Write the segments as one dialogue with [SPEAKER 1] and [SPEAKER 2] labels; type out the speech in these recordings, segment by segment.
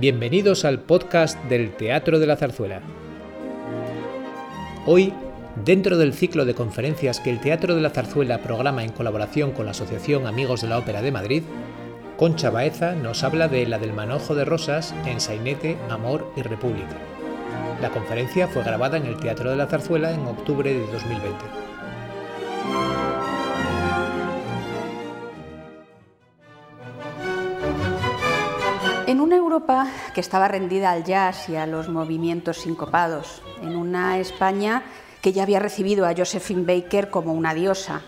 [SPEAKER 1] Bienvenidos al podcast del Teatro de la Zarzuela. Hoy, dentro del ciclo de conferencias que el Teatro de la Zarzuela programa en colaboración con la Asociación Amigos de la Ópera de Madrid, Concha Baeza nos habla de la del manojo de rosas en Sainete, Amor y República. La conferencia fue grabada en el Teatro de la Zarzuela en octubre de 2020.
[SPEAKER 2] En una Europa que estaba rendida al jazz y a los movimientos sincopados, en una España que ya había recibido a Josephine Baker como una diosa,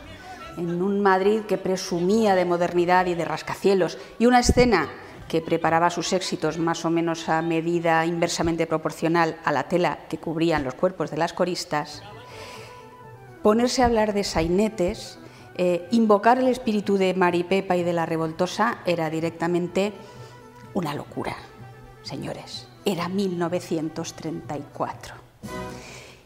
[SPEAKER 2] en un Madrid que presumía de modernidad y de rascacielos, y una escena que preparaba sus éxitos más o menos a medida inversamente proporcional a la tela que cubrían los cuerpos de las coristas, ponerse a hablar de sainetes, eh, invocar el espíritu de Maripepa y de la revoltosa era directamente una locura, señores. Era 1934.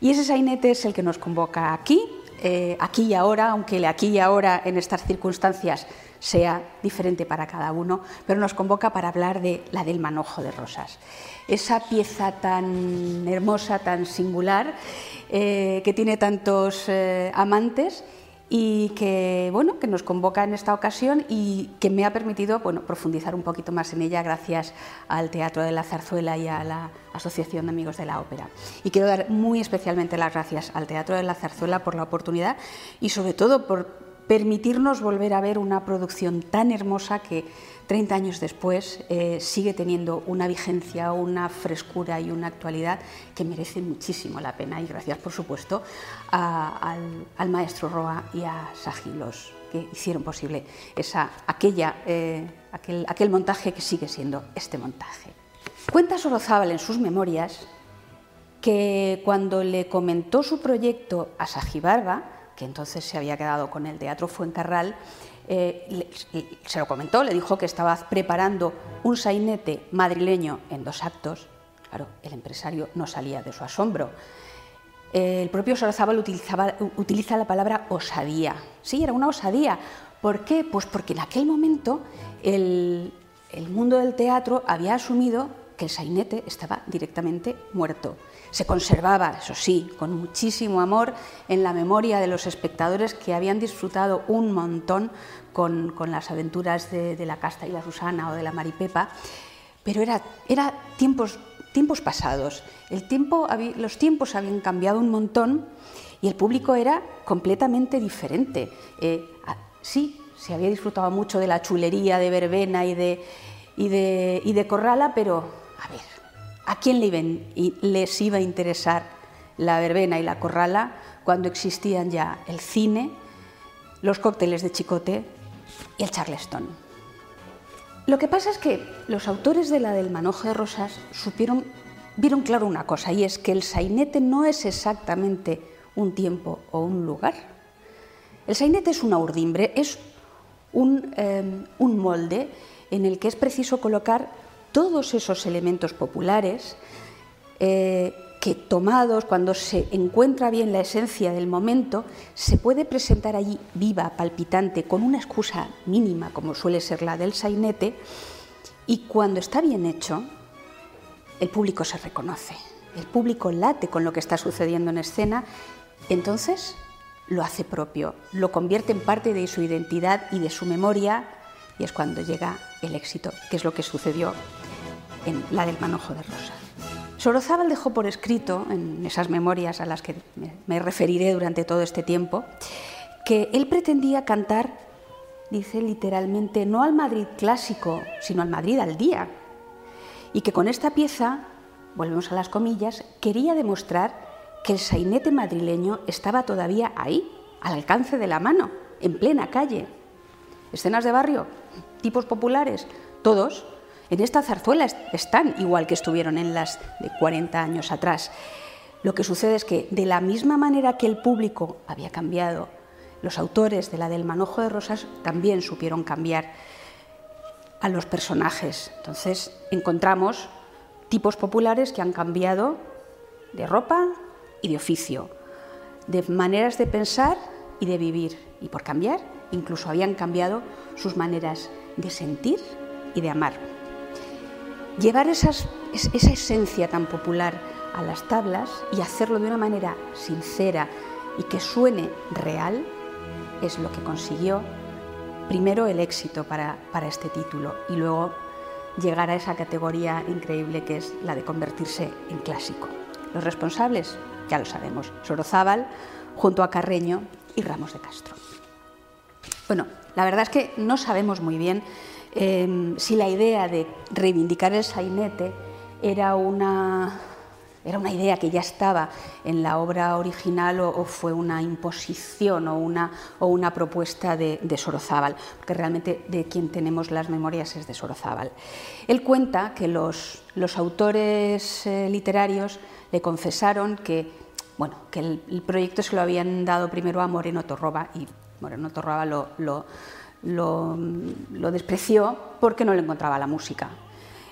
[SPEAKER 2] Y ese sainete es el que nos convoca aquí, eh, aquí y ahora, aunque el aquí y ahora en estas circunstancias sea diferente para cada uno, pero nos convoca para hablar de la del manojo de rosas. Esa pieza tan hermosa, tan singular, eh, que tiene tantos eh, amantes y que, bueno, que nos convoca en esta ocasión y que me ha permitido bueno, profundizar un poquito más en ella gracias al Teatro de la Zarzuela y a la Asociación de Amigos de la Ópera. Y quiero dar muy especialmente las gracias al Teatro de la Zarzuela por la oportunidad y sobre todo por permitirnos volver a ver una producción tan hermosa que 30 años después eh, sigue teniendo una vigencia, una frescura y una actualidad que merece muchísimo la pena. Y gracias, por supuesto, al, maestro Roa y a Sagilos, que hicieron posible esa, aquella, eh, aquel, aquel montaje que sigue siendo este montaje. Cuenta Sorozábal en sus memorias que cuando le comentó su proyecto a Sagibarba, que entonces se había quedado con el Teatro Fuencarral, eh, se lo comentó, le dijo que estaba preparando un sainete madrileño en dos actos. Claro, el empresario no salía de su asombro. Eh, el propio Sorozábal utilizaba, utiliza la palabra osadía. Sí, era una osadía. ¿Por qué? Pues porque en aquel momento el, el mundo del teatro había asumido que el sainete estaba directamente muerto. Se conservaba, eso sí, con muchísimo amor en la memoria de los espectadores que habían disfrutado un montón con, las aventuras de, la Casta y la Susana o de la Maripepa, pero era, era tiempos, tiempos pasados. El tiempo, los tiempos habían cambiado un montón y el público era completamente diferente. Eh, sí, se había disfrutado mucho de la chulería de verbena y de, y de, y de corrala, pero a ver, ¿A quién les iba a interesar la verbena y la corrala cuando existían ya el cine, los cócteles de chicote y el charleston? Lo que pasa es que los autores de la del manojo de rosas supieron, vieron claro una cosa, y es que el sainete no es exactamente un tiempo o un lugar. El sainete es una urdimbre, es un, eh, un molde en el que es preciso colocar todos esos elementos populares eh, que tomados, cuando se encuentra bien la esencia del momento, se puede presentar allí viva, palpitante, con una excusa mínima, como suele ser la del sainete, y cuando está bien hecho, el público se reconoce, el público late con lo que está sucediendo en escena, entonces lo hace propio, lo convierte en parte de su identidad y de su memoria, y es cuando llega el éxito, que es lo que sucedió en la del manojo de rosa. Sorozábal dejó por escrito, en esas memorias a las que me referiré durante todo este tiempo, que él pretendía cantar, dice literalmente, no al Madrid clásico, sino al Madrid al día. Y que con esta pieza, volvemos a las comillas, quería demostrar que el sainete madrileño estaba todavía ahí, al alcance de la mano, en plena calle. Escenas de barrio, tipos populares, todos en esta zarzuela están igual que estuvieron en las de 40 años atrás. Lo que sucede es que de la misma manera que el público había cambiado, los autores de la del manojo de rosas también supieron cambiar a los personajes. Entonces encontramos tipos populares que han cambiado de ropa y de oficio, de maneras de pensar y de vivir. Y por cambiar, incluso habían cambiado sus maneras de sentir y de amar. Llevar esa esencia tan popular a las tablas y hacerlo de una manera sincera y que suene real es lo que consiguió primero el éxito para, para este título y luego llegar a esa categoría increíble que es la de convertirse en clásico. Los responsables, ya lo sabemos, Sorozábal junto a Carreño y Ramos de Castro. Bueno, la verdad es que no sabemos muy bien eh, si la idea de reivindicar el sainete era una, era una idea que ya estaba en la obra original o, fue una imposición o una, o una propuesta de, Sorozábal, porque realmente de quien tenemos las memorias es de Sorozábal. Él cuenta que los, autores eh, literarios le confesaron que, bueno, que el, proyecto se lo habían dado primero a Moreno Torroba y Moreno Torroba lo, lo, despreció porque no le encontraba la música.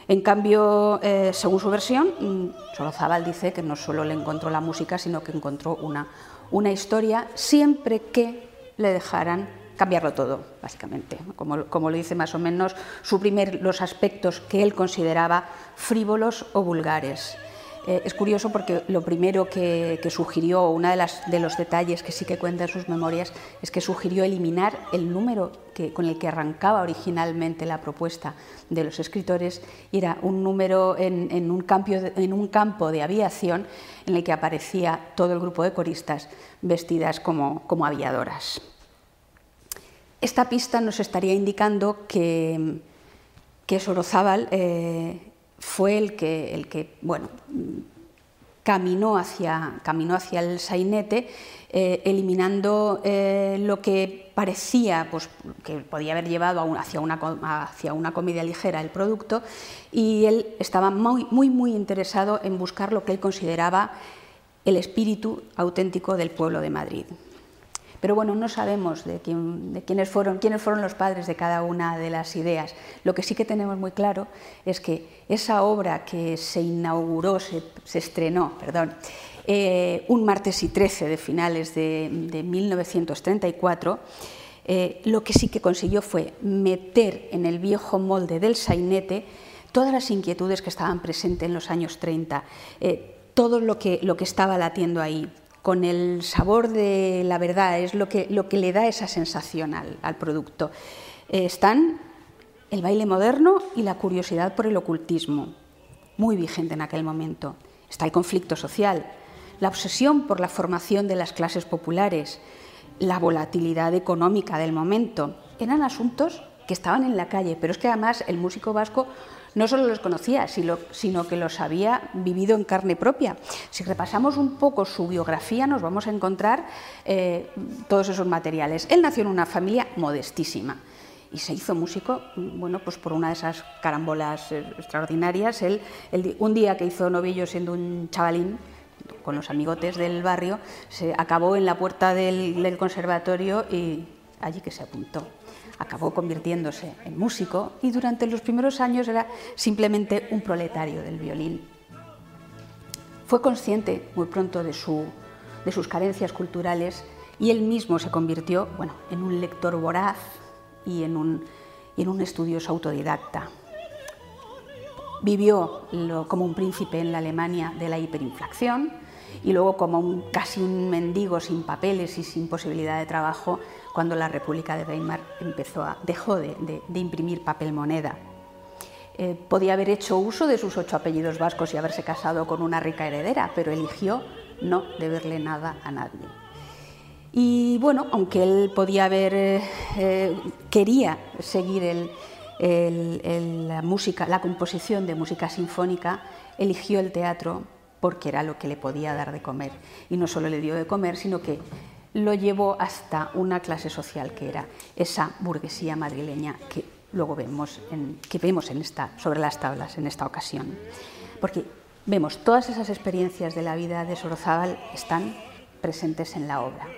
[SPEAKER 2] En cambio, eh, según su versión, mm, Solozábal dice que no solo le encontró la música, sino que encontró una, una historia siempre que le dejaran cambiarlo todo, básicamente. Como, como, lo dice más o menos, suprimir los aspectos que él consideraba frívolos o vulgares. Eh, es curioso porque lo primero que, sugirió, uno de, de, los detalles que sí que cuenta en sus memorias, es que sugirió eliminar el número con el que arrancaba originalmente la propuesta de los escritores, y era un número en, un, en un campo de aviación en el que aparecía todo el grupo de coristas vestidas como, como aviadoras. Esta pista nos estaría indicando que, que Sorozábal eh, fue el que, el que bueno, caminó hacia, caminó hacia el sainete, eh, eliminando eh, lo que parecía pues, que podía haber llevado hacia, una, hacia una comedia ligera el producto, y él estaba muy, muy interesado en buscar lo que él consideraba el espíritu auténtico del pueblo de Madrid. Pero bueno, no sabemos de, quiénes, fueron, quiénes fueron los padres de cada una de las ideas. Lo que sí que tenemos muy claro es que esa obra que se inauguró, se, estrenó, perdón, eh, un martes y 13 de finales de, 1934, eh, lo que sí que consiguió fue meter en el viejo molde del sainete todas las inquietudes que estaban presentes en los años 30, eh, todo lo que, lo que estaba latiendo ahí con el sabor de la verdad, es lo que, lo que le da esa sensación al, producto. Eh, están el baile moderno y la curiosidad por el ocultismo, muy vigente en aquel momento. Está el conflicto social, la obsesión por la formación de las clases populares, la volatilidad económica del momento. Eran asuntos que estaban en la calle, pero es que además el músico vasco no solo los conocía, sino, que los había vivido en carne propia. Si repasamos un poco su biografía, nos vamos a encontrar eh, todos esos materiales. Él nació en una familia modestísima y se hizo músico, bueno, pues por una de esas carambolas eh, extraordinarias. Un día que hizo novillo siendo un chavalín, con los amigotes del barrio, se acabó en la puerta del conservatorio y allí que se apuntó acabó convirtiéndose en músico y durante los primeros años era simplemente un proletario del violín. Fue consciente muy pronto de, sus carencias culturales y él mismo se convirtió bueno, en un lector voraz y en un, en un estudioso autodidacta. Vivió como un príncipe en la Alemania de la hiperinflación y luego como un, casi un mendigo sin papeles y sin posibilidad de trabajo cuando la República de Weimar dejó de, imprimir papel moneda. Eh, podía haber hecho uso de sus ocho apellidos vascos y haberse casado con una rica heredera, pero eligió no deberle nada a nadie. Y bueno, aunque él podía haber, eh, eh, quería seguir la composición de música sinfónica, eligió el teatro porque era lo que le podía dar de comer. Y no solo le dio de comer, sino que lo llevó hasta una clase social que era esa burguesía madrileña que luego vemos, en, que vemos en esta, sobre las tablas en esta ocasión. Porque vemos todas esas experiencias de la vida de Sorozábal están presentes en la obra.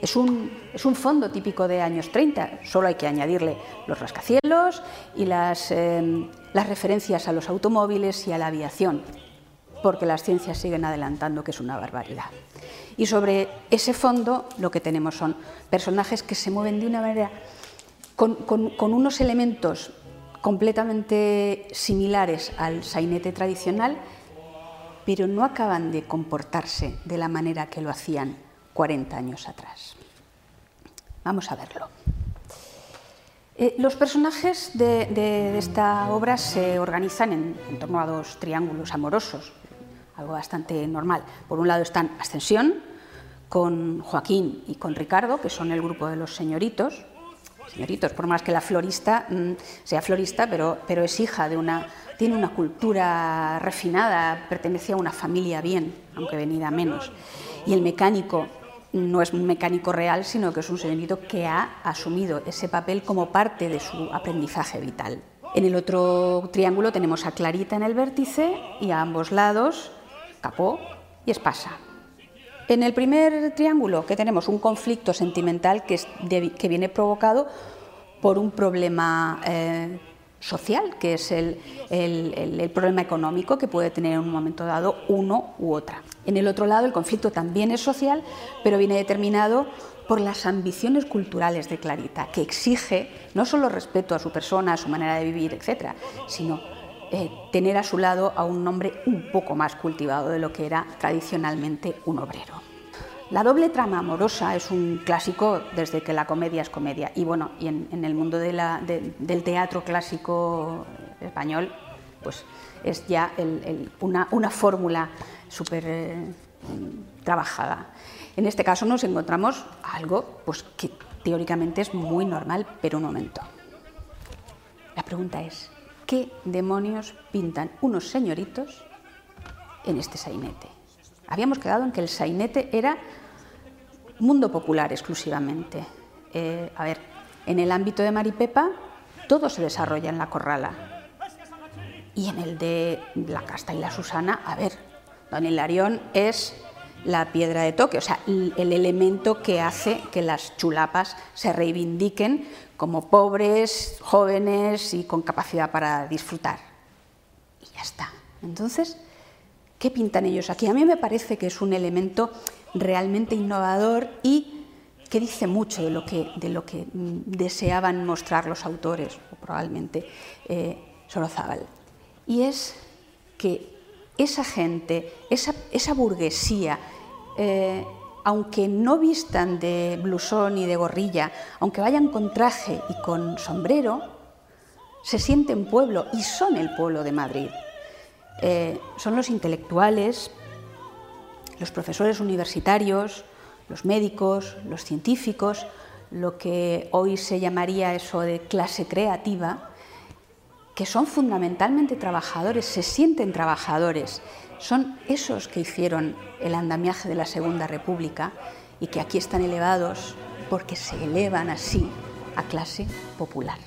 [SPEAKER 2] Es un, es un, fondo típico de años 30, solo hay que añadirle los rascacielos y las, eh, las referencias a los automóviles y a la aviación, porque las ciencias siguen adelantando que es una barbaridad. Y sobre ese fondo lo que tenemos son personajes que se mueven de una manera con, unos elementos completamente similares al sainete tradicional, pero no acaban de comportarse de la manera que lo hacían 40 años atrás. Vamos a verlo. Eh, los personajes de, esta obra se organizan en, torno a dos triángulos amorosos, algo bastante normal. Por un lado están Ascensión, con Joaquín y con Ricardo, que son el grupo de los señoritos. Señoritos, por más que la florista mm, sea florista, pero, pero es hija de una, tiene una cultura refinada, pertenece a una familia bien, aunque venida menos. Y el mecánico no es un mecánico real, sino que es un señorito que ha asumido ese papel como parte de su aprendizaje vital. En el otro triángulo tenemos a Clarita en el vértice y a ambos lados Capó y Espasa. En el primer triángulo que tenemos un conflicto sentimental que, que viene provocado por un problema eh, social, que es el, problema económico que puede tener en un momento dado uno u otra. En el otro lado, el conflicto también es social, pero viene determinado por las ambiciones culturales de Clarita, que exige no solo respeto a su persona, a su manera de vivir, etcétera, sino eh, tener a su lado a un hombre un poco más cultivado de lo que era tradicionalmente un obrero. La doble trama amorosa es un clásico desde que la comedia es comedia. Y bueno, y en, el mundo del teatro clásico español, pues es ya una, fórmula súper eh, trabajada. En este caso nos encontramos algo pues, que teóricamente es muy normal, pero un momento. La pregunta es, ¿qué demonios pintan unos señoritos en este sainete? Habíamos quedado en que el sainete era mundo popular exclusivamente. Eh, a ver, en el ámbito de Maripepa todo se desarrolla en la corrala. Y en el de la Casta y la Susana, a ver, don Hilarión es la piedra de toque, o sea, el elemento que hace que las chulapas se reivindiquen como pobres, jóvenes y con capacidad para disfrutar. Y ya está. Entonces, ¿qué pintan ellos aquí? A mí me parece que es un elemento realmente innovador y que dice mucho de lo que, de lo que mm, deseaban mostrar los autores, probablemente eh, Sorozábal. Y es que esa gente, esa, burguesía, eh, aunque no vistan de blusón y de gorrilla, aunque vayan con traje y con sombrero, se sienten pueblo y son el pueblo de Madrid. Eh, son los intelectuales, los profesores universitarios, los médicos, los científicos, lo que hoy se llamaría eso de clase creativa, que son fundamentalmente trabajadores, se sienten trabajadores, son esos que hicieron el andamiaje de la Segunda República y que aquí están elevados porque se elevan así a clase popular.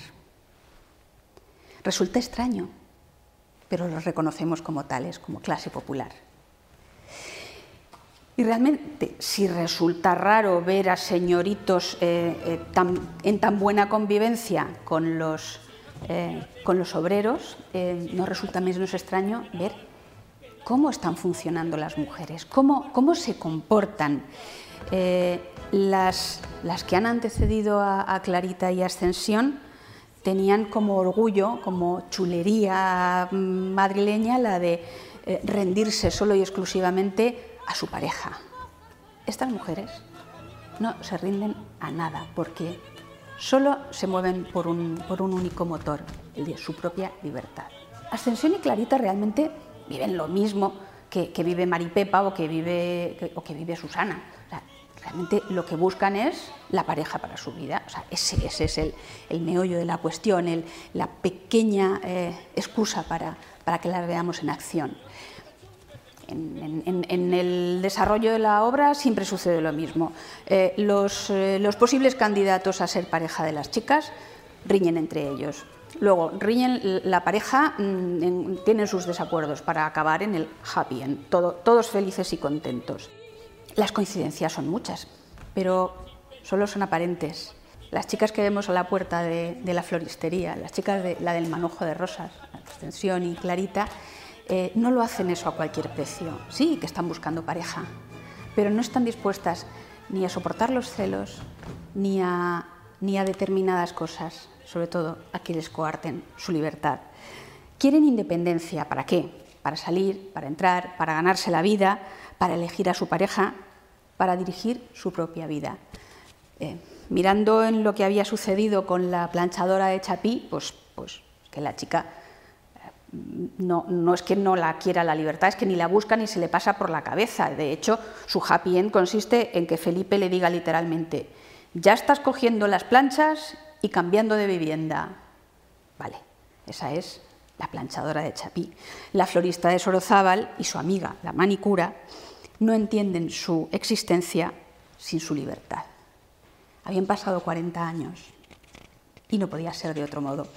[SPEAKER 2] Resulta extraño, pero los reconocemos como tales, como clase popular. Y realmente, si resulta raro ver a señoritos eh, eh, en tan buena convivencia con los, eh, con los obreros, no resulta menos extraño ver cómo están funcionando las mujeres, cómo, cómo se comportan. Las, las, que han antecedido a, a Clarita y Ascensión tenían como orgullo, como chulería madrileña, la de rendirse solo y exclusivamente a su pareja. Estas mujeres no se rinden a nada porque solo se mueven por un, único motor, el de su propia libertad. Ascensión y Clarita realmente viven lo mismo que, vive Maripepa o que vive, o que vive Susana. realmente lo que buscan es la pareja para su vida. ese, es el, meollo de la cuestión, la pequeña eh, excusa para, para que las veamos en acción. En, el desarrollo de la obra siempre sucede lo mismo. Eh, eh, los, posibles candidatos a ser pareja de las chicas riñen entre ellos. Luego, riñen la pareja, mm, tienen sus desacuerdos para acabar en el happy end, todos felices y contentos. Las coincidencias son muchas, pero solo son aparentes. Las chicas que vemos a la puerta de, de la floristería, las chicas de la del manojo de rosas, Extensión y Clarita, eh, no lo hacen eso a cualquier precio. Sí, que están buscando pareja, pero no están dispuestas ni a soportar los celos, ni a, ni a determinadas cosas, sobre todo a que les coarten su libertad. Quieren independencia, ¿para qué? Para salir, para entrar, para ganarse la vida, para elegir a su pareja, para dirigir su propia vida. Eh, mirando en lo que había sucedido con la planchadora de Chapí, pues, pues que la chica no, no, es que no la quiera la libertad, es que ni la busca ni se le pasa por la cabeza. De hecho, su happy end consiste en que Felipe le diga literalmente, ya estás cogiendo las planchas y cambiando de vivienda. Vale, esa es la planchadora de Chapí. La florista de Sorozábal y su amiga, la manicura, no entienden su existencia sin su libertad. Habían pasado 40 años y no podía ser de otro modo.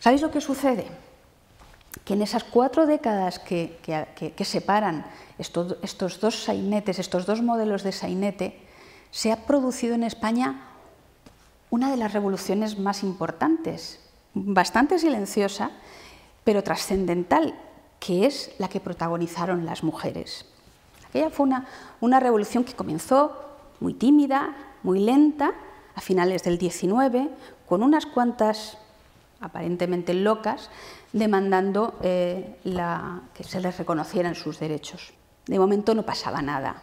[SPEAKER 2] ¿Sabéis lo que sucede? Que en esas cuatro décadas que, separan estos, dos sainetes, estos dos modelos de sainete, se ha producido en España una de las revoluciones más importantes, bastante silenciosa, pero trascendental, que es la que protagonizaron las mujeres. Aquella fue una, una revolución que comenzó muy tímida, muy lenta, a finales del 19, con unas cuantas aparentemente locas, demandando eh, que se les reconocieran sus derechos. De momento no pasaba nada.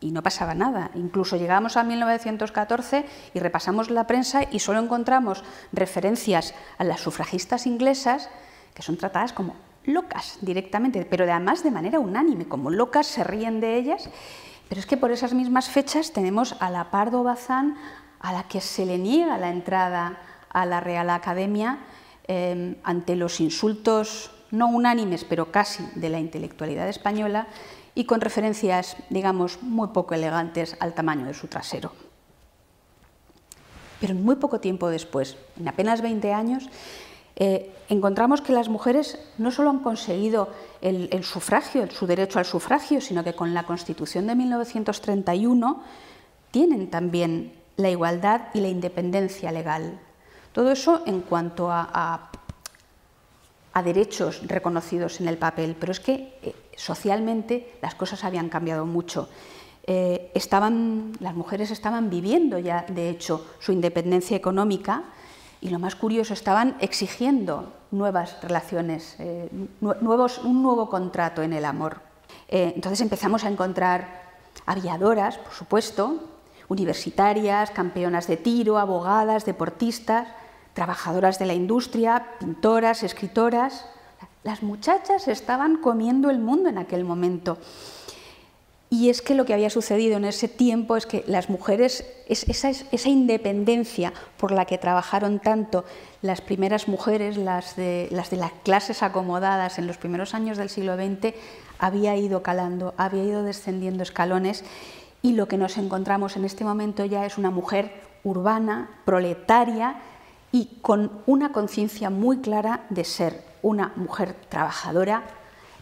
[SPEAKER 2] Y no pasaba nada. Incluso llegamos a 1914 y repasamos la prensa y solo encontramos referencias a las sufragistas inglesas que son tratadas como locas directamente, pero además de manera unánime, como locas se ríen de ellas pero es que por esas mismas fechas tenemos a la Pardo Bazán, a la que se le niega la entrada a la Real Academia em, ante los insultos no unánimes, pero casi de la intelectualidad española y con referencias, digamos, muy poco elegantes al tamaño de su trasero. Pero muy poco tiempo después, en apenas 20 años, eh, encontramos que las mujeres no solo han conseguido el, sufragio, su derecho al sufragio, sino que con la Constitución de 1931 tienen también la igualdad y la independencia legal. Todo eso en cuanto a, derechos reconocidos en el papel, pero es que eh, socialmente las cosas habían cambiado mucho. Eh, las mujeres estaban viviendo ya, de hecho, su independencia económica y lo más curioso, estaban exigiendo nuevas relaciones, eh, nuevos, un nuevo contrato en el amor. Entonces empezamos a encontrar aviadoras, por supuesto, universitarias, campeonas de tiro, abogadas, deportistas, trabajadoras de la industria, pintoras, escritoras. Las muchachas estaban comiendo el mundo en aquel momento. Y es que lo que había sucedido en ese tiempo es que las mujeres, esa, independencia por la que trabajaron tanto las primeras mujeres, las de, las de las clases acomodadas en los primeros años del siglo XX, había ido calando, había ido descendiendo escalones y lo que nos encontramos en este momento ya es una mujer urbana, proletaria y con una conciencia muy clara de ser una mujer trabajadora.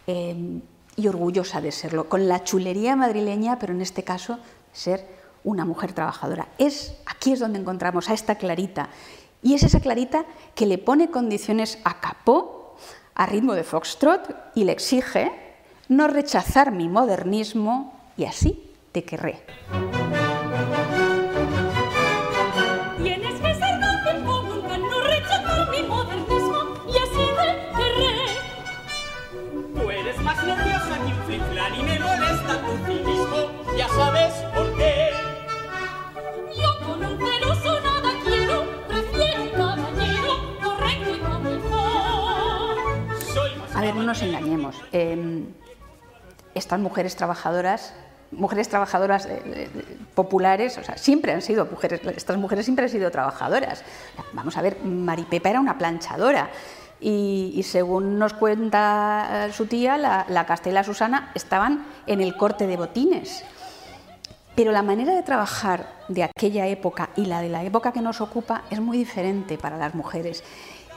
[SPEAKER 2] Eh, y orgullosa de serlo, con la chulería madrileña, pero en este caso ser una mujer trabajadora. Es aquí es donde encontramos a esta Clarita y es esa Clarita que le pone condiciones a Capó a ritmo de foxtrot y le exige no rechazar mi modernismo y así te querré. No nos engañemos. Em, estas mujeres trabajadoras, mujeres trabajadoras eh, eh, populares, o sea, siempre han sido mujeres, estas mujeres siempre han sido trabajadoras. Vamos a ver, Maripepa era una planchadora. Y, según nos cuenta eh, su tía, la, la Castela Susana estaban en el corte de botines. Pero la manera de trabajar de aquella época y la de la época que nos ocupa es muy diferente para las mujeres.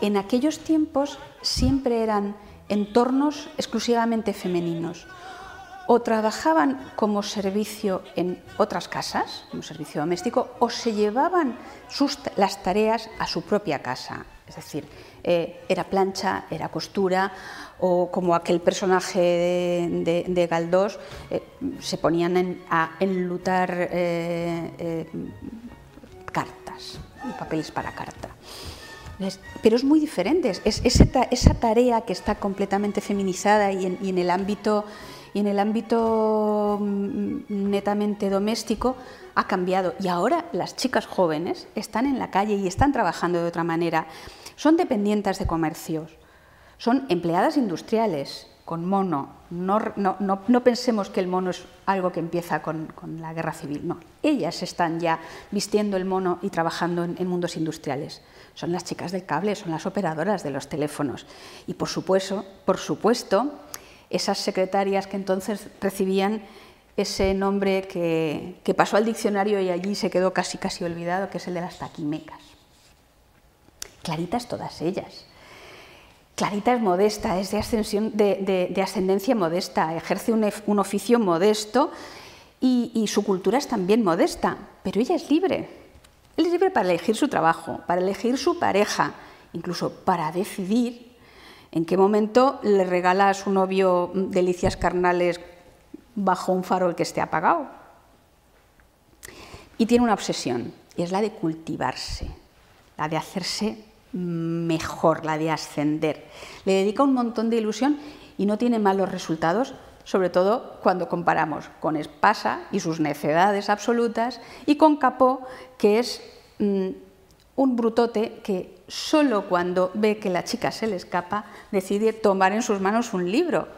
[SPEAKER 2] En aquellos tiempos siempre eran entornos exclusivamente femeninos. O trabajaban como servicio en otras casas, como servicio doméstico, o se llevaban las tareas a su propia casa. Es decir, eh, era plancha, era costura, o como aquel personaje de, Galdós, eh, se ponían a enlutar eh, cartas, papeles para carta. Pero es muy diferente, es, esa, tarea que está completamente feminizada y en, el ámbito, en el ámbito mm, netamente doméstico ha cambiado. Y ahora las chicas jóvenes están en la calle y están trabajando de otra manera. Son dependientes de comercios, son empleadas industriales con mono. No, no, pensemos que el mono es algo que empieza con, la guerra civil, no. Ellas están ya vistiendo el mono y trabajando en mundos industriales son las chicas del cable, son las operadoras de los teléfonos. Y por supuesto, por supuesto esas secretarias que entonces recibían ese nombre que, pasó al diccionario y allí se quedó casi casi olvidado, que es el de las taquimecas. Claritas todas ellas. Clarita es modesta, es de, ascensión, de, ascendencia modesta, ejerce un, oficio modesto y su cultura es también modesta, pero ella es libre, él es libre para elegir su trabajo, para elegir su pareja, incluso para decidir en qué momento le regala a su novio delicias carnales bajo un farol que esté apagado. Y tiene una obsesión, y es la de cultivarse, la de hacerse mejor, la de ascender. Le dedica un montón de ilusión y no tiene malos resultados sobre todo cuando comparamos con Espasa y sus necedades absolutas y con Capó, que es mm, un brutote que solo cuando ve que la chica se le escapa decide tomar en sus manos un libro.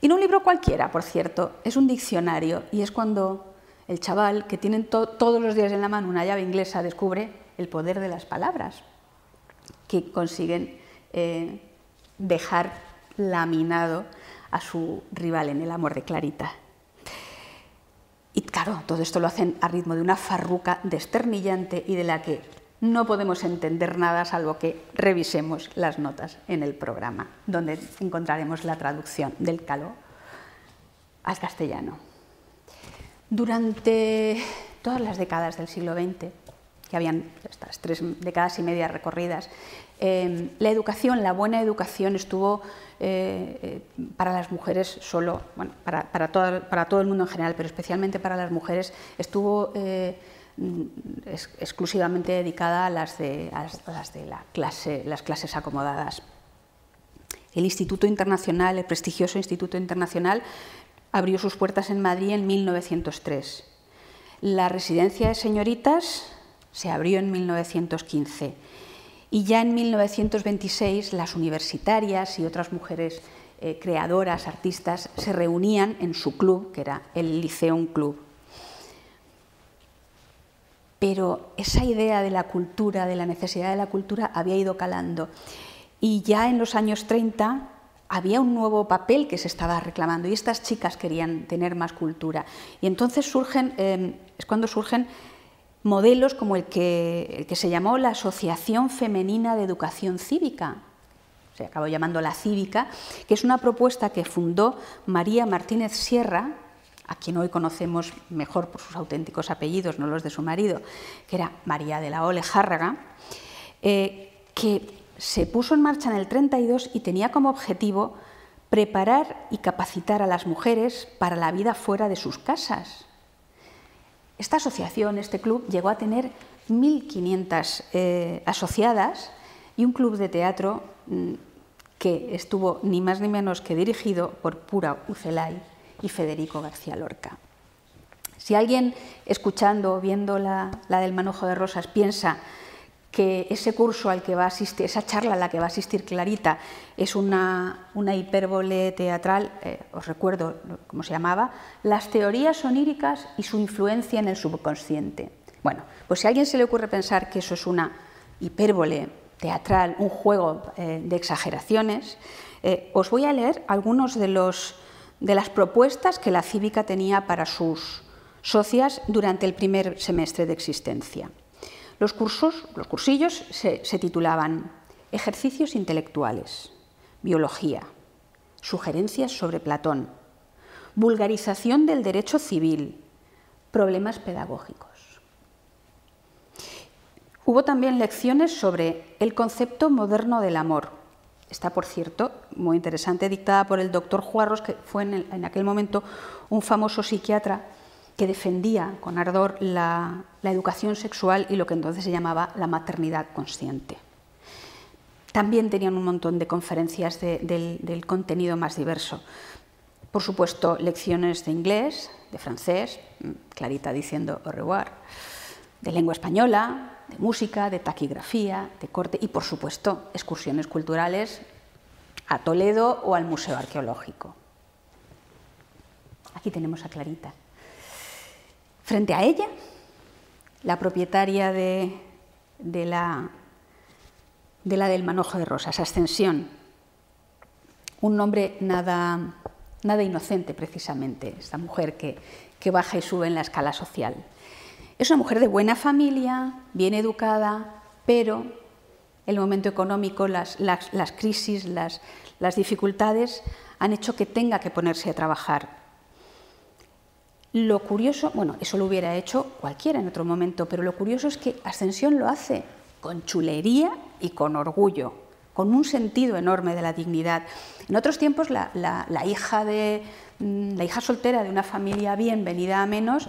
[SPEAKER 2] Y no un libro cualquiera, por cierto, es un diccionario y es cuando el chaval, que tiene todos los días en la mano una llave inglesa, descubre el poder de las palabras, que consiguen eh, dejar laminado a su rival en el amor de Clarita. Y claro, todo esto lo hacen a ritmo de una farruca desternillante y de la que no podemos entender nada salvo que revisemos las notas en el programa, donde encontraremos la traducción del caló al castellano. Durante todas las décadas del siglo XX, que habían estas tres décadas y media recorridas, eh, la educación, la buena educación estuvo eh, eh, para las mujeres solo, bueno, para, para, todo el mundo en general, pero especialmente para las mujeres, estuvo eh, exclusivamente dedicada a las de, las de la clase, las clases acomodadas. El Instituto Internacional, el prestigioso Instituto Internacional, abrió sus puertas en Madrid en 1903. La residencia de señoritas se abrió en 1915 y ya en 1926 las universitarias y otras mujeres eh, creadoras, artistas, se reunían en su club, que era el Liceum Club. Pero esa idea de la cultura, de la necesidad de la cultura, había ido calando. Y ya en los años 30 había un nuevo papel que se estaba reclamando y estas chicas querían tener más cultura. Y entonces surgen, eh, es cuando surgen modelos como el que, se llamó la Asociación Femenina de Educación Cívica, se acabó llamando la Cívica, que es una propuesta que fundó María Martínez Sierra, a quien hoy conocemos mejor por sus auténticos apellidos, no los de su marido, que era María de la Ole Járraga, eh, que se puso en marcha en el 32 y tenía como objetivo preparar y capacitar a las mujeres para la vida fuera de sus casas, esta asociación, este club, llegó a tener 1.500 eh, asociadas y un club de teatro mm, que estuvo ni más ni menos que dirigido por Pura Ucelay y Federico García Lorca. Si alguien escuchando o viendo la, del manojo de rosas piensa que ese curso al que va a asistir, esa charla a la que va a asistir Clarita es una, una hipérbole teatral, eh, os recuerdo cómo se llamaba, las teorías oníricas y su influencia en el subconsciente. Bueno, pues si a alguien se le ocurre pensar que eso es una hipérbole teatral, un juego eh, de exageraciones, eh, os voy a leer algunos de, de las propuestas que la cívica tenía para sus socias durante el primer semestre de existencia. Los cursos, los cursillos se, titulaban Ejercicios intelectuales, Biología, Sugerencias sobre Platón, Vulgarización del derecho civil, Problemas pedagógicos. Hubo también lecciones sobre el concepto moderno del amor. Está, por cierto, muy interesante, dictada por el doctor Juarros, que fue en, aquel momento un famoso psiquiatra que defendía con ardor la, educación sexual y lo que entonces se llamaba la maternidad consciente. También tenían un montón de conferencias del, del contenido más diverso. Por supuesto, lecciones de inglés, de francés, Clarita diciendo au revoir, de lengua española, de música, de taquigrafía, de corte y, por supuesto, excursiones culturales a Toledo o al Museo Arqueológico. Aquí tenemos a Clarita. Frente a ella, la propietaria de, la, la del manojo de rosas, Ascensión, un nombre nada, nada inocente precisamente, esta mujer que, que baja y sube en la escala social. Es una mujer de buena familia, bien educada, pero el momento económico, las, crisis, las, las dificultades han hecho que tenga que ponerse a trabajar. Lo curioso, bueno, eso lo hubiera hecho cualquiera en otro momento, pero lo curioso es que Ascensión lo hace con chulería y con orgullo, con un sentido enorme de la dignidad. En otros tiempos la, mm, hija soltera de una familia bien venida a menos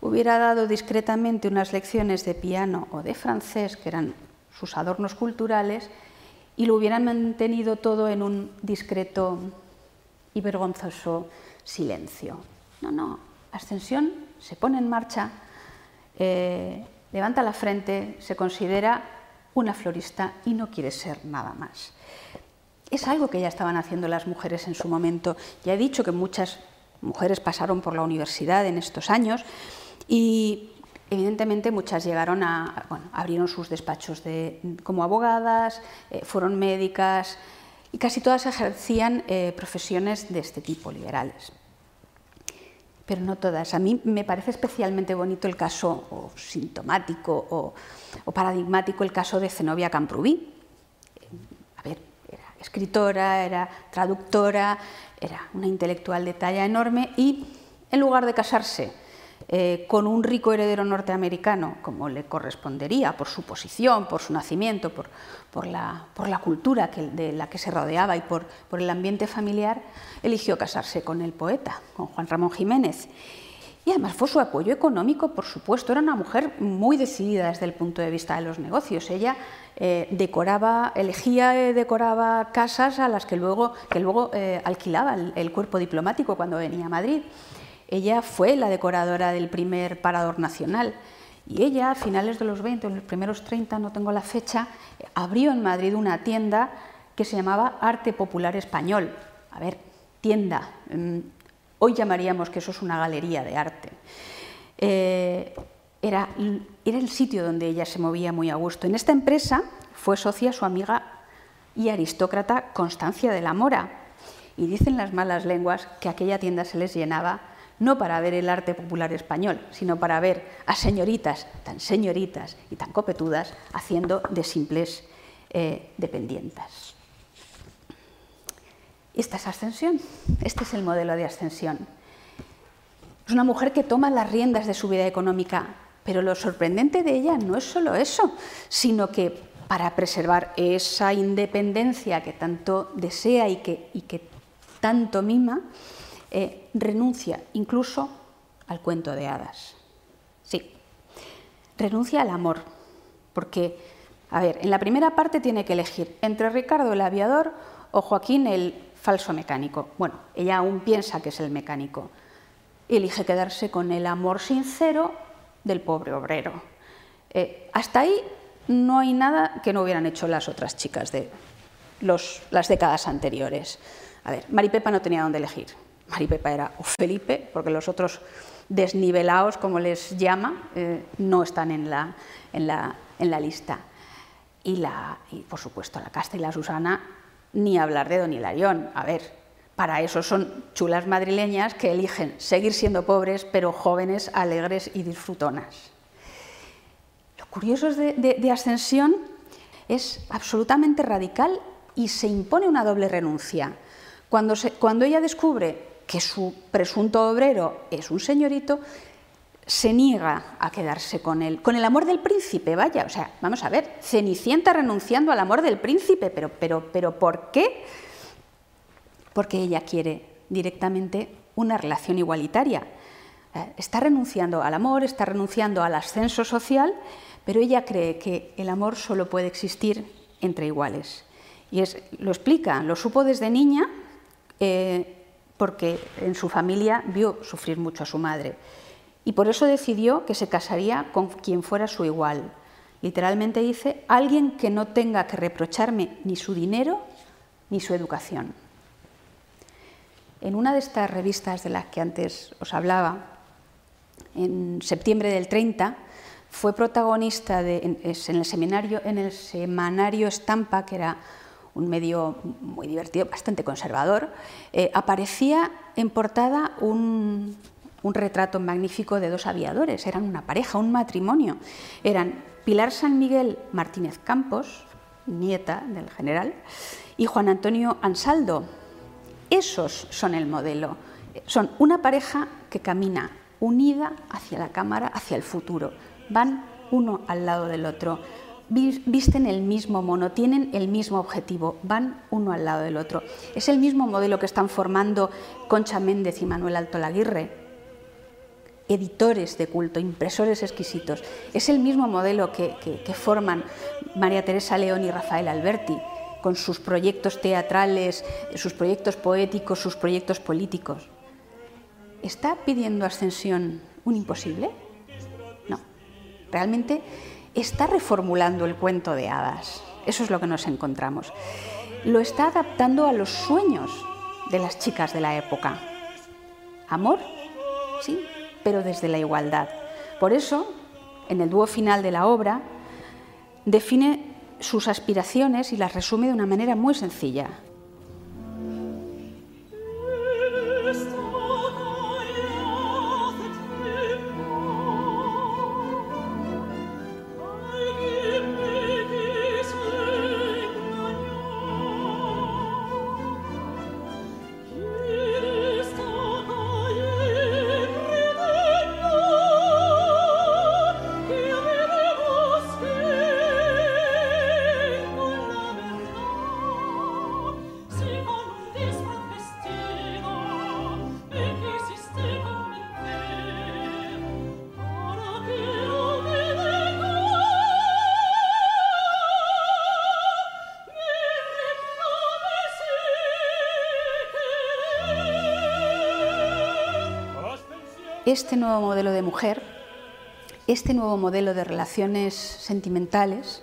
[SPEAKER 2] hubiera dado discretamente unas lecciones de piano o de francés, que eran sus adornos culturales, y lo hubieran mantenido todo en un discreto y vergonzoso silencio. No, no, Ascensión se pone en marcha, eh, levanta la frente, se considera una florista y no quiere ser nada más. Es algo que ya estaban haciendo las mujeres en su momento. Ya he dicho que muchas mujeres pasaron por la universidad en estos años y evidentemente muchas llegaron a, bueno, abrieron sus despachos de, como abogadas, eh, fueron médicas y casi todas ejercían eh, profesiones de este tipo, liberales. Pero no todas. A mí me parece especialmente bonito el caso o sintomático o, o paradigmático el caso de Zenobia Camprubí. A ver, era escritora, era traductora, era una intelectual de talla enorme y en lugar de casarse eh, con un rico heredero norteamericano, como le correspondería por su posición, por su nacimiento, por, la, cultura de la que se rodeaba y por, el ambiente familiar, eligió casarse con el poeta, con Juan Ramón Jiménez. Y además fue su apoyo económico, por supuesto. Era una mujer muy decidida desde el punto de vista de los negocios. Ella eh, decoraba, elegía, eh, decoraba casas a las que luego, que luego alquilaba el, cuerpo diplomático cuando venía a Madrid. Ella fue la decoradora del primer parador nacional y ella, a finales de los 20 o los primeros 30, no tengo la fecha, abrió en Madrid una tienda que se llamaba Arte Popular Español. A ver, tienda. Mm, hoy llamaríamos que eso es una galería de arte. Eh, era el sitio donde ella se movía muy a gusto. En esta empresa fue socia su amiga y aristócrata Constancia de la Mora. Y dicen las malas lenguas que aquella tienda se les llenaba no para ver el arte popular español, sino para ver a señoritas tan señoritas y tan copetudas haciendo de simples eh, dependientas. Esta es ascensión, este es el modelo de ascensión. Es una mujer que toma las riendas de su vida económica, pero lo sorprendente de ella no es solo eso, sino que para preservar esa independencia que tanto desea y que, y que tanto mima, eh, renuncia incluso al cuento de hadas. Sí, renuncia al amor, porque, a ver, en la primera parte tiene que elegir entre Ricardo el aviador o Joaquín el falso mecánico. Bueno, ella aún piensa que es el mecánico. Elige quedarse con el amor sincero del pobre obrero. Eh, hasta ahí no hay nada que no hubieran hecho las otras chicas de las décadas anteriores. A ver, Maripepa no tenía dónde elegir. Maripepa era o Felipe, porque los otros desnivelados, como les llama, eh, no están en la, en la, en la lista. Y, la, y, por supuesto, la Casta y la Susana, ni hablar de Don Hilarión. A ver, para eso son chulas madrileñas que eligen seguir siendo pobres, pero jóvenes, alegres y disfrutonas. Lo curioso de, de Ascensión es absolutamente radical y se impone una doble renuncia. Cuando, se, cuando ella descubre que su presunto obrero es un señorito, se niega a quedarse con él, con el amor del príncipe, vaya, o sea, vamos a ver, Cenicienta renunciando al amor del príncipe, pero, pero, pero ¿por qué? Porque ella quiere directamente una relación igualitaria. Eh, está renunciando al amor, está renunciando al ascenso social, pero ella cree que el amor solo puede existir entre iguales. Y es, lo explica, lo supo desde niña eh, porque en su familia vio sufrir mucho a su madre. Y por eso decidió que se casaría con quien fuera su igual. Literalmente dice, alguien que no tenga que reprocharme ni su dinero ni su educación. En una de estas revistas de las que antes os hablaba, en septiembre del 30, fue protagonista en, el en el semanario Estampa, que era un medio muy divertido, bastante conservador, eh, aparecía en portada un, un retrato magnífico de dos aviadores, eran una pareja, un matrimonio. Eran Pilar San Miguel Martínez Campos, nieta del general, y Juan Antonio Ansaldo. Esos son el modelo. Son una pareja que camina unida hacia la cámara, hacia el futuro. Van uno al lado del otro, visten el mismo mono, tienen el mismo objetivo, van uno al lado del otro. Es el mismo modelo que están formando Concha Méndez y Manuel Alto Laguirre, editores de culto, impresores exquisitos. Es el mismo modelo que, que forman María Teresa León y Rafael Alberti, con sus proyectos teatrales, sus proyectos poéticos, sus proyectos políticos. ¿Está pidiendo ascensión un imposible? No. Realmente está reformulando el cuento de hadas. Eso es lo que nos encontramos. Lo está adaptando a los sueños de las chicas de la época. Amor, sí, pero desde la igualdad. Por eso, en el dúo final de la obra, define sus aspiraciones y las resume de una manera muy sencilla. Este nuevo modelo de mujer, este nuevo modelo de relaciones sentimentales,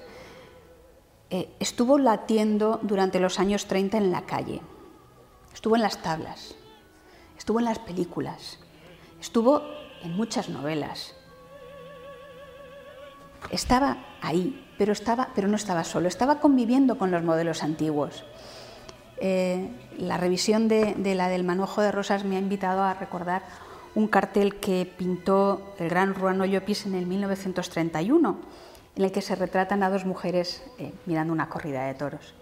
[SPEAKER 2] eh, estuvo latiendo durante los años 30 en la calle, estuvo en las tablas, estuvo en las películas, estuvo en muchas novelas. Estaba ahí, pero, estaba, pero no estaba solo, estaba conviviendo con los modelos antiguos. Eh, la revisión de, de la del manojo de rosas me ha invitado a recordar un cartel que pintó el gran Ruano Llopis en el 1931, en el que se retratan a dos mujeres eh, mirando una corrida de toros.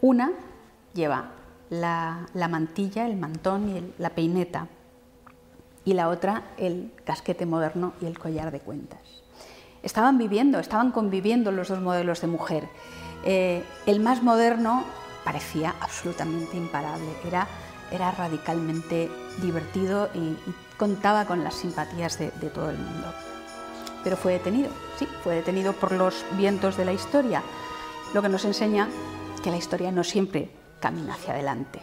[SPEAKER 2] Una lleva la, mantilla, el mantón y la peineta, y la otra el casquete moderno y el collar de cuentas. Estaban viviendo, estaban conviviendo los dos modelos de mujer. Eh, el más moderno parecía absolutamente imparable, era, era radicalmente divertido y contaba con las simpatías de, todo el mundo. Pero fue detenido, sí, fue detenido por los vientos de la historia, lo que nos enseña que la historia no siempre camina hacia adelante.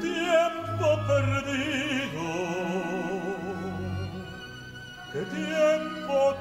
[SPEAKER 2] tiempo perdido, tiempo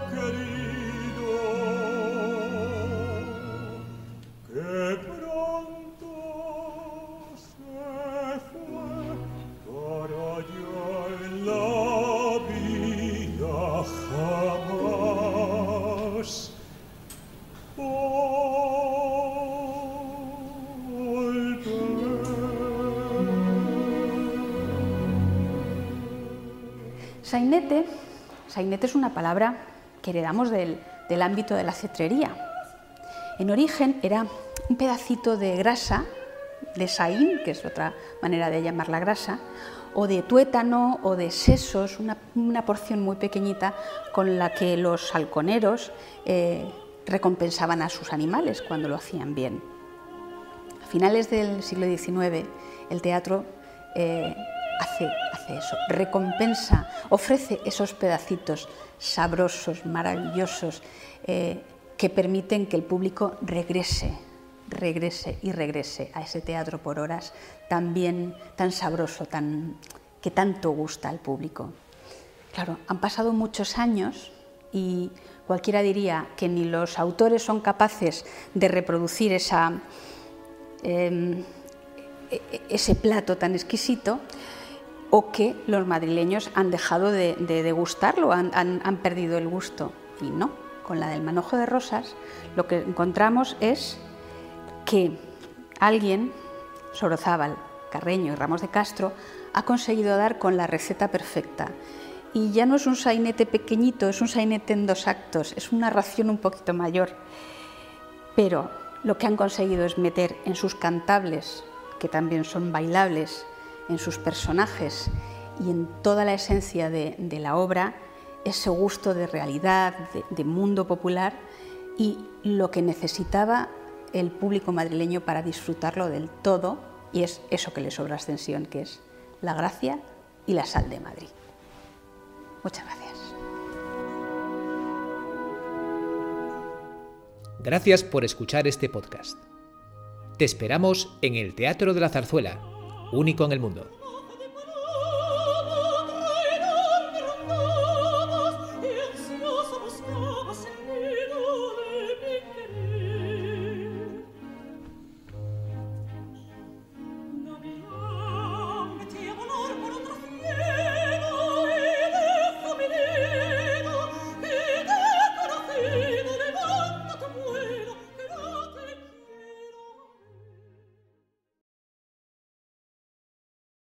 [SPEAKER 2] Sainete, sainete es una palabra que heredamos del, del ámbito de la cetrería. En origen era un pedacito de grasa de saín, que es otra manera de llamar la grasa, o de tuétano o de sesos, una, porción muy pequeñita con la que los halconeros eh, recompensaban a sus animales cuando lo hacían bien. A finales del siglo XIX, el teatro eh, hace, eso, recompensa, ofrece esos pedacitos sabrosos, maravillosos, eh, que permiten que el público regrese, regrese y regrese a ese teatro por horas tan bien, tan sabroso, tan, que tanto gusta al público. Claro, han pasado muchos años y cualquiera diría que ni los autores son capaces de reproducir esa, em, e, e, ese plato tan exquisito, o que los madrileños han dejado de, degustarlo, han, han, perdido el gusto. Y no, con la del manojo de rosas lo que encontramos es que alguien, Sorozábal, Carreño y Ramos de Castro, ha conseguido dar con la receta perfecta. Y ya no es un sainete pequeñito, es un sainete en dos actos, es una ración un poquito mayor. Pero lo que han conseguido es meter en sus cantables, que también son bailables, en sus personajes y en toda la esencia de, la obra ese gusto de realidad, de, mundo popular y lo que necesitaba el público madrileño para disfrutarlo del todo, y es eso que le sobra extensión, que es la gracia y la sal de Madrid. Muchas gracias.
[SPEAKER 1] Gracias por escuchar este podcast. Te esperamos en el Teatro de la Zarzuela único en el mundo.